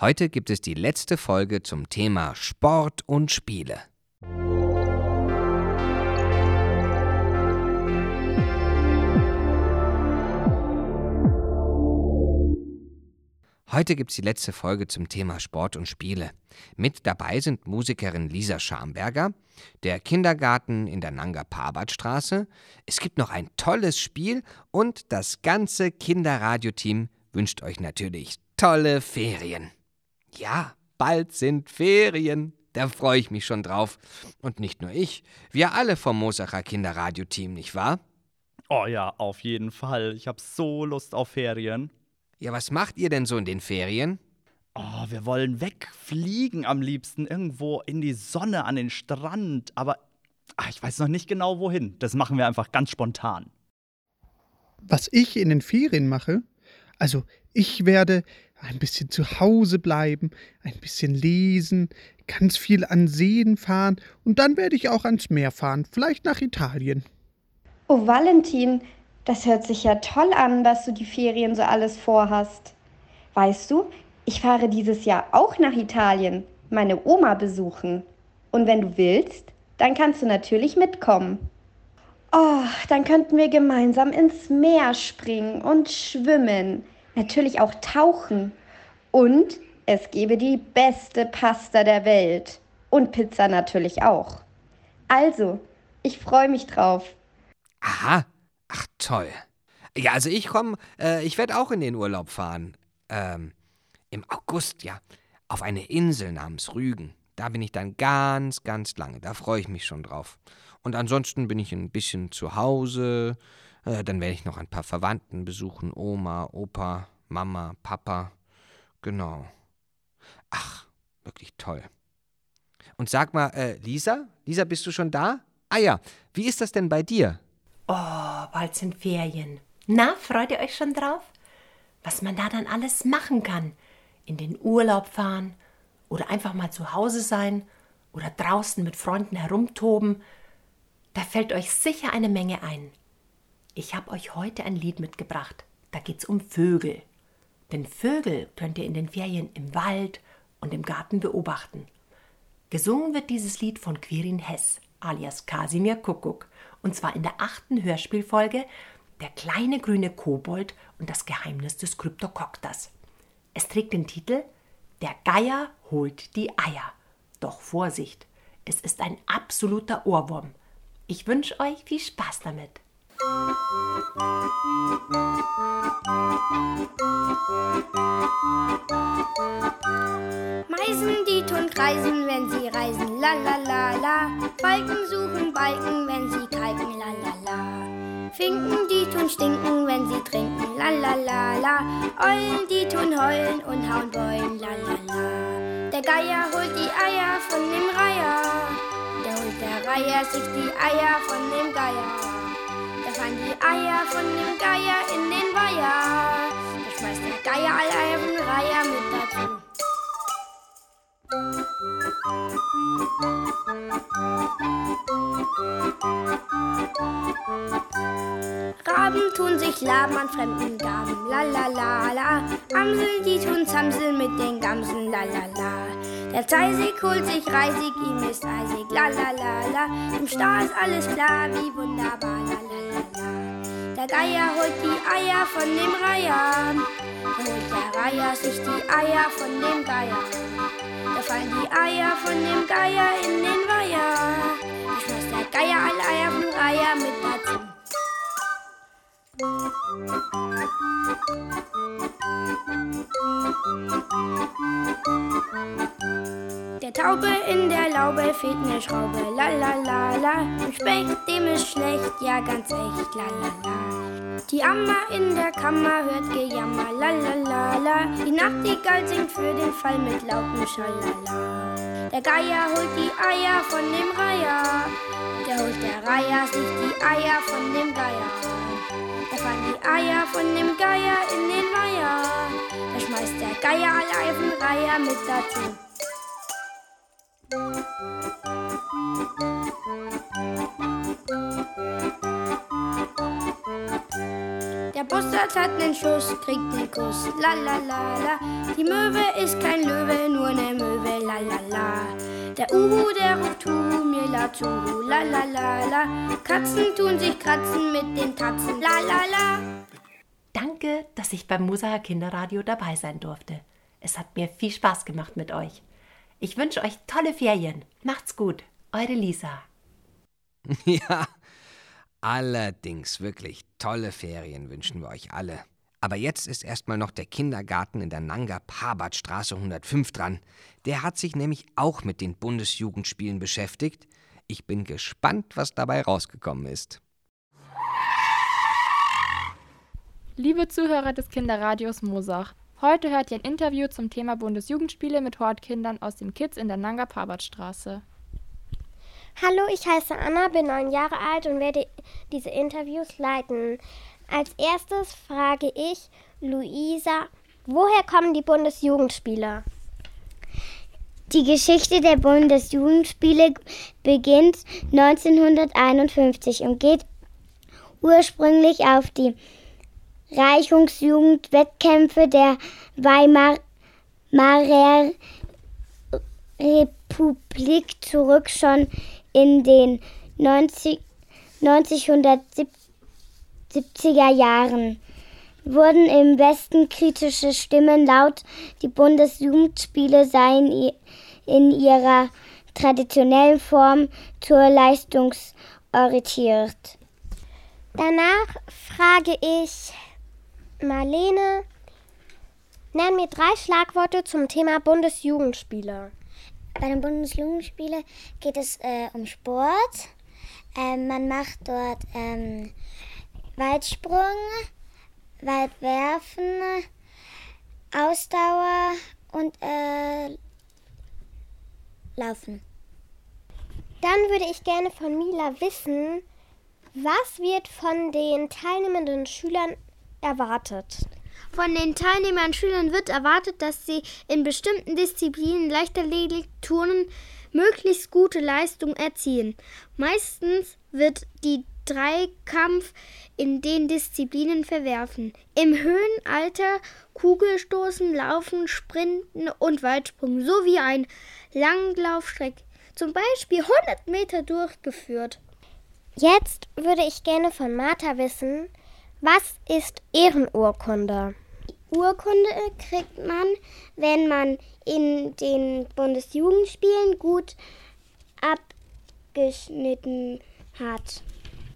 Heute gibt es die letzte Folge zum Thema Sport und Spiele. Heute gibt es die letzte Folge zum Thema Sport und Spiele. Mit dabei sind Musikerin Lisa Schamberger, der Kindergarten in der Nanga Parbat Straße. Es gibt noch ein tolles Spiel und das ganze Kinderradioteam wünscht euch natürlich tolle Ferien. Ja, bald sind Ferien. Da freue ich mich schon drauf. Und nicht nur ich, wir alle vom Mosacher Kinderradioteam, nicht wahr? Oh ja, auf jeden Fall. Ich habe so Lust auf Ferien. Ja, was macht ihr denn so in den Ferien? Oh, wir wollen wegfliegen am liebsten irgendwo in die Sonne, an den Strand. Aber ach, ich weiß noch nicht genau wohin. Das machen wir einfach ganz spontan. Was ich in den Ferien mache? Also, ich werde ein bisschen zu Hause bleiben, ein bisschen lesen, ganz viel an Seen fahren und dann werde ich auch ans Meer fahren, vielleicht nach Italien. Oh, Valentin, das hört sich ja toll an, dass du die Ferien so alles vorhast. Weißt du, ich fahre dieses Jahr auch nach Italien, meine Oma besuchen. Und wenn du willst, dann kannst du natürlich mitkommen. Oh, dann könnten wir gemeinsam ins Meer springen und schwimmen. Natürlich auch tauchen. Und es gäbe die beste Pasta der Welt. Und Pizza natürlich auch. Also, ich freue mich drauf. Aha, Ach, toll. Ja, also ich komme, äh, ich werde auch in den Urlaub fahren. Ähm, im August, ja. Auf eine Insel namens Rügen. Da bin ich dann ganz, ganz lange. Da freue ich mich schon drauf. Und ansonsten bin ich ein bisschen zu Hause. Äh, dann werde ich noch ein paar Verwandten besuchen. Oma, Opa, Mama, Papa. Genau. Ach, wirklich toll. Und sag mal, äh, Lisa? Lisa, bist du schon da? Ah ja, wie ist das denn bei dir? Oh, bald sind Ferien. Na, freut ihr euch schon drauf? Was man da dann alles machen kann. In den Urlaub fahren oder einfach mal zu Hause sein oder draußen mit Freunden herumtoben. Da fällt euch sicher eine Menge ein. Ich habe euch heute ein Lied mitgebracht. Da geht's um Vögel. Denn Vögel könnt ihr in den Ferien im Wald und im Garten beobachten. Gesungen wird dieses Lied von Quirin Hess, alias Kasimir Kuckuck und zwar in der achten Hörspielfolge Der kleine grüne Kobold und das Geheimnis des Kryptokokters. Es trägt den Titel Der Geier holt die Eier. Doch Vorsicht, es ist ein absoluter Ohrwurm. Ich wünsche euch viel Spaß damit. Meisen, die tun kreisen, wenn sie reisen, la la la la. Balken suchen Balken, wenn sie kalken, la la la. Finken, die tun stinken, wenn sie trinken, la la la la. Eulen, die tun heulen und hauen Beulen, la la la. Der Geier holt die Eier von dem Reiher, der holt der Reiher sich die Eier von dem Geier. Von dem Geier in den Weiher. Da schmeißt der Geier alle Eier von Reiher mit dazu. Raben tun sich laben an fremden Gaben, la la la la. Amsel, die tun Zamsel mit den Gamsen, la la la. Der Zeisig holt sich Reisig, ihm ist eisig, la la la la. Im Star ist alles klar, wie wunderbar, la la la la. Der Geier holt die Eier von dem Reiher, da holt der Reiher sich die Eier von dem Geier. Da fallen die Eier von dem Geier in den Weiher. Da schmeißt der Geier alle Eier vom Reiher mit dazu. Der Taube in der Laube fehlt eine Schraube, la la la la. Dem Specht, dem ist schlecht, ja ganz echt, la la la. Die Amma in der Kammer hört Gejammer, la la la la. Die Nachtigall singt für den Fall mit lautem Schalala. Der Geier holt die Eier von dem Reiher, der holt der Reiher sich die Eier von dem Geier. Da fallen die Eier von dem Geier in den Weiher. Da schmeißt der Geier alle Eier vom Reiher mit dazu. Der Bussard hat nen Schuss, kriegt nen Kuss, la la la la. Die Möwe ist kein Löwe la la. Der Uhu, der ruft Hu, mir la zu, la la la la. Katzen tun sich kratzen mit den Tatzen, la la la. Danke, dass ich beim Musaer Kinderradio dabei sein durfte. Es hat mir viel Spaß gemacht mit euch. Ich wünsche euch tolle Ferien. Macht's gut. Eure Lisa. Ja, allerdings wirklich tolle Ferien wünschen wir euch alle. Aber jetzt ist erstmal noch der Kindergarten in der Nanga Parbat Straße 105 dran. Der hat sich nämlich auch mit den Bundesjugendspielen beschäftigt. Ich bin gespannt, was dabei rausgekommen ist. Liebe Zuhörer des Kinderradios Mosach, heute hört ihr ein Interview zum Thema Bundesjugendspiele mit Hortkindern aus dem Kids in der Nanga Parbat Straße. Hallo, ich heiße Anna, bin neun Jahre alt und werde diese Interviews leiten. Als erstes frage ich Luisa, woher kommen die Bundesjugendspiele? Die Geschichte der Bundesjugendspiele beginnt 1951 und geht ursprünglich auf die Reichungsjugendwettkämpfe der Weimarer Republik zurück. Schon in den 90, 1970er Jahren wurden im Westen kritische Stimmen laut, die Bundesjugendspiele seien in ihrer traditionellen Form zur leistungsorientiert. Danach frage ich Marlene, nenn mir drei Schlagworte zum Thema Bundesjugendspiele. Bei den Bundesjugendspielen geht es äh, um Sport. Ähm, man macht dort ähm, Weitsprung, Weitwerfen, Ausdauer und äh, Laufen. Dann würde ich gerne von Mila wissen, was wird von den teilnehmenden Schülern erwartet? Von den teilnehmenden Schülern wird erwartet, dass sie in bestimmten Disziplinen Leichtathletik, Turnen möglichst gute Leistung erzielen. Meistens wird die Dreikampf in den Disziplinen verwerfen. Im Höhenalter Kugelstoßen, Laufen, Sprinten und Weitsprung sowie ein Langlaufstreck, zum Beispiel 100 Meter durchgeführt. Jetzt würde ich gerne von Martha wissen, was ist Ehrenurkunde? Urkunde kriegt man, wenn man in den Bundesjugendspielen gut abgeschnitten hat.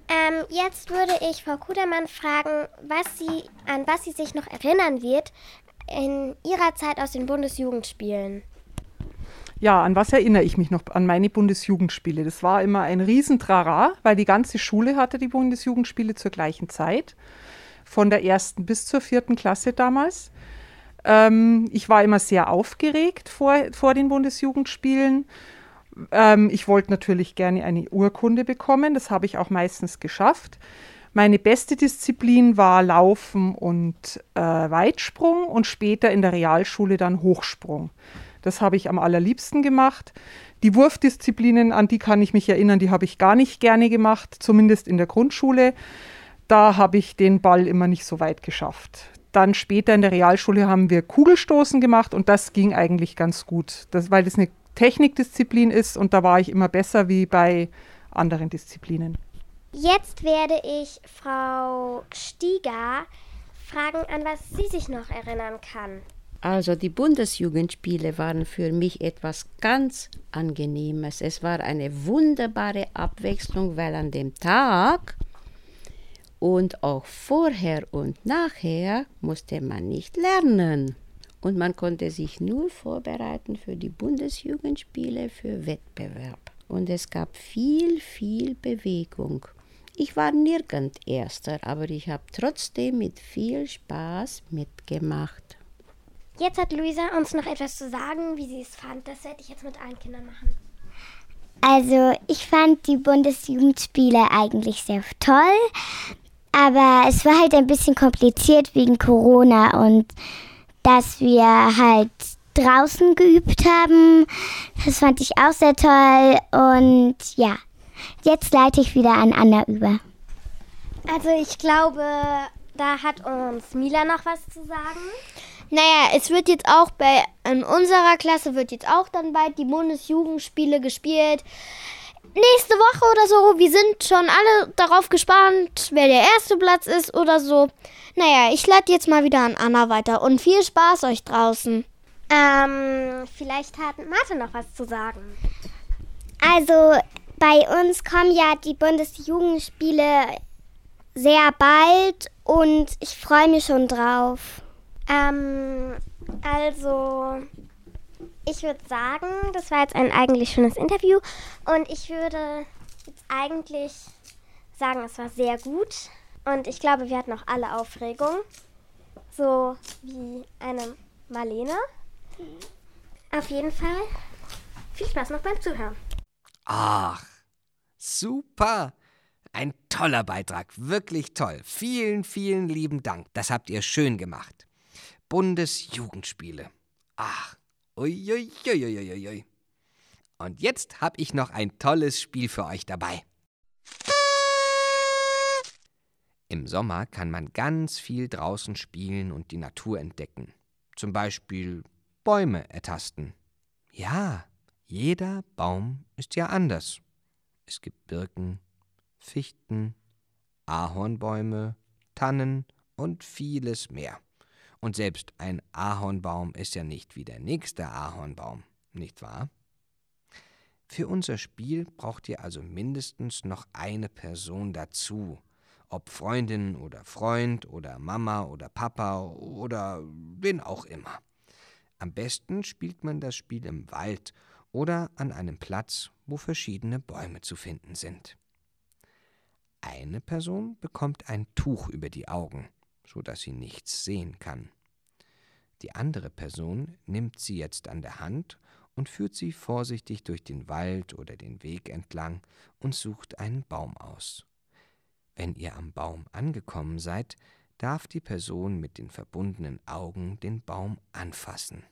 Ähm, jetzt würde ich Frau Kudermann fragen, was sie, an was sie sich noch erinnern wird in ihrer Zeit aus den Bundesjugendspielen. Ja, an was erinnere ich mich noch? An meine Bundesjugendspiele. Das war immer ein Riesentrara, weil die ganze Schule hatte die Bundesjugendspiele zur gleichen Zeit. Von der ersten bis zur vierten Klasse damals. Ähm, ich war immer sehr aufgeregt vor, vor den Bundesjugendspielen. Ähm, ich wollte natürlich gerne eine Urkunde bekommen. Das habe ich auch meistens geschafft. Meine beste Disziplin war Laufen und äh, Weitsprung und später in der Realschule dann Hochsprung. Das habe ich am allerliebsten gemacht. Die Wurfdisziplinen, an die kann ich mich erinnern, die habe ich gar nicht gerne gemacht, zumindest in der Grundschule. Da habe ich den Ball immer nicht so weit geschafft. Dann später in der Realschule haben wir Kugelstoßen gemacht und das ging eigentlich ganz gut, das, weil das eine Technikdisziplin ist und da war ich immer besser wie bei anderen Disziplinen. Jetzt werde ich Frau Stieger fragen, an was sie sich noch erinnern kann. Also die Bundesjugendspiele waren für mich etwas ganz Angenehmes. Es war eine wunderbare Abwechslung, weil an dem Tag und auch vorher und nachher musste man nicht lernen. Und man konnte sich nur vorbereiten für die Bundesjugendspiele, für Wettbewerb. Und es gab viel, viel Bewegung. Ich war nirgend Erster, aber ich habe trotzdem mit viel Spaß mitgemacht. Jetzt hat Luisa uns noch etwas zu sagen, wie sie es fand. Das werde ich jetzt mit allen Kindern machen. Also, ich fand die Bundesjugendspiele eigentlich sehr toll, aber es war halt ein bisschen kompliziert wegen Corona und dass wir halt draußen geübt haben. Das fand ich auch sehr toll und ja, jetzt leite ich wieder an Anna über. Also ich glaube, da hat uns Mila noch was zu sagen. Naja, es wird jetzt auch bei in unserer Klasse wird jetzt auch dann bald die Bundesjugendspiele gespielt. Nächste Woche oder so. Wir sind schon alle darauf gespannt, wer der erste Platz ist oder so. Naja, ich lade jetzt mal wieder an Anna weiter und viel Spaß euch draußen. Ähm, vielleicht hat Martha noch was zu sagen. Also, bei uns kommen ja die Bundesjugendspiele sehr bald und ich freue mich schon drauf. Ähm, also, ich würde sagen, das war jetzt ein eigentlich schönes Interview und ich würde jetzt eigentlich sagen, es war sehr gut und ich glaube, wir hatten auch alle Aufregung, so wie eine Marlene. Auf jeden Fall viel Spaß noch beim Zuhören. Ach, super. Ein toller Beitrag, wirklich toll. Vielen, vielen lieben Dank. Das habt ihr schön gemacht. Bundesjugendspiele. Ach, uiuiuiuiui. Und jetzt habe ich noch ein tolles Spiel für euch dabei. Im Sommer kann man ganz viel draußen spielen und die Natur entdecken. Zum Beispiel Bäume ertasten. Ja, jeder Baum ist ja anders. Es gibt Birken, Fichten, Ahornbäume, Tannen und vieles mehr. Und selbst ein Ahornbaum ist ja nicht wie der nächste Ahornbaum, nicht wahr? Für unser Spiel braucht ihr also mindestens noch eine Person dazu, ob Freundin oder Freund oder Mama oder Papa oder wen auch immer. Am besten spielt man das Spiel im Wald oder an einem Platz, wo verschiedene Bäume zu finden sind. Eine Person bekommt ein Tuch über die Augen, so dass sie nichts sehen kann. Die andere Person nimmt sie jetzt an der Hand und führt sie vorsichtig durch den Wald oder den Weg entlang und sucht einen Baum aus. Wenn ihr am Baum angekommen seid, darf die Person mit den verbundenen Augen den Baum anfassen.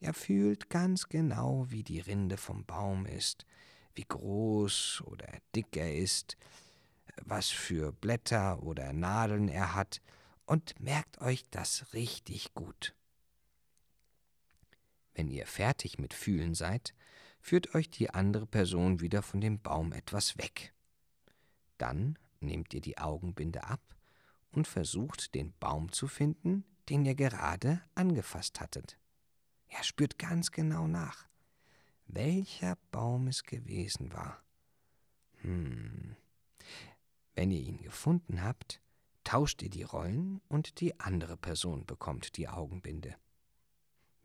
Er fühlt ganz genau, wie die Rinde vom Baum ist, wie groß oder dick er ist, was für Blätter oder Nadeln er hat, und merkt euch das richtig gut. Wenn ihr fertig mit Fühlen seid, führt euch die andere Person wieder von dem Baum etwas weg. Dann nehmt ihr die Augenbinde ab und versucht den Baum zu finden, den ihr gerade angefasst hattet. Er spürt ganz genau nach, welcher Baum es gewesen war. Hm. Wenn ihr ihn gefunden habt, tauscht ihr die Rollen und die andere Person bekommt die Augenbinde.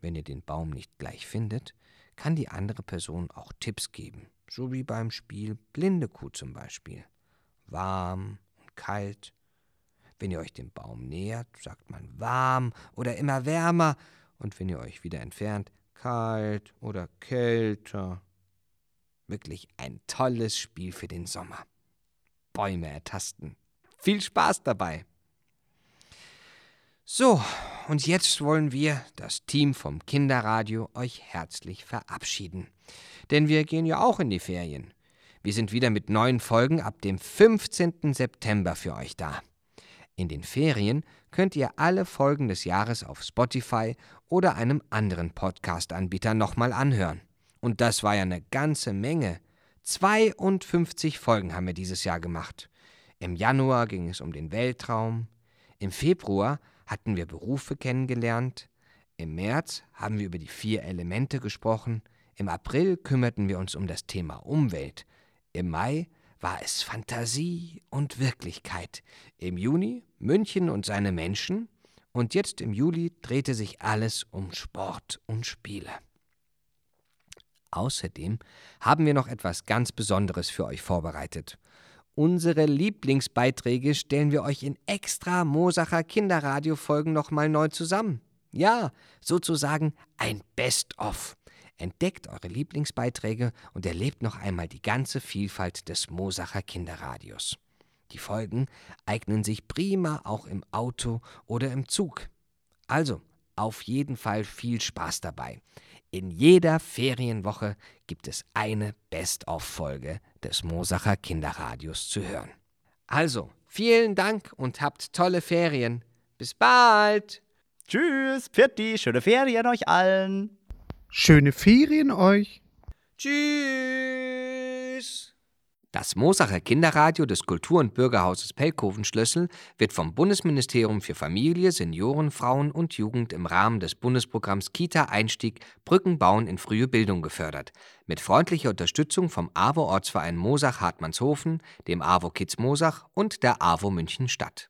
Wenn ihr den Baum nicht gleich findet, kann die andere Person auch Tipps geben, so wie beim Spiel Blinde Kuh zum Beispiel. Warm und kalt. Wenn ihr euch dem Baum nähert, sagt man warm oder immer wärmer, und wenn ihr euch wieder entfernt, kalt oder kälter. Wirklich ein tolles Spiel für den Sommer. Bäume ertasten. Viel Spaß dabei! So, und jetzt wollen wir, das Team vom Kinderradio, euch herzlich verabschieden. Denn wir gehen ja auch in die Ferien. Wir sind wieder mit neuen Folgen ab dem 15. September für euch da. In den Ferien könnt ihr alle Folgen des Jahres auf Spotify oder einem anderen Podcast-Anbieter nochmal anhören. Und das war ja eine ganze Menge. 52 Folgen haben wir dieses Jahr gemacht. Im Januar ging es um den Weltraum. Im Februar hatten wir Berufe kennengelernt. Im März haben wir über die vier Elemente gesprochen. Im April kümmerten wir uns um das Thema Umwelt. Im Mai war es Fantasie und Wirklichkeit. Im Juni München und seine Menschen. Und jetzt im Juli drehte sich alles um Sport und Spiele. Außerdem haben wir noch etwas ganz Besonderes für euch vorbereitet. Unsere Lieblingsbeiträge stellen wir euch in extra Mosacher Kinderradio-Folgen nochmal neu zusammen. Ja, sozusagen ein Best-of. Entdeckt eure Lieblingsbeiträge und erlebt noch einmal die ganze Vielfalt des Mosacher Kinderradios. Die Folgen eignen sich prima auch im Auto oder im Zug. Also, auf jeden Fall viel Spaß dabei. In jeder Ferienwoche gibt es eine Best-of-Folge des Mosacher Kinderradios zu hören. Also, vielen Dank und habt tolle Ferien. Bis bald! Tschüss, Pfirti, schöne Ferien euch allen. Schöne Ferien euch. Tschüss. Das Mosacher Kinderradio des Kultur- und Bürgerhauses Pelkoven-Schlössel wird vom Bundesministerium für Familie, Senioren, Frauen und Jugend im Rahmen des Bundesprogramms Kita-Einstieg Brücken bauen in frühe Bildung gefördert. Mit freundlicher Unterstützung vom AWO-Ortsverein Mosach-Hartmannshofen, dem AWO Kids Mosach und der AWO München Stadt.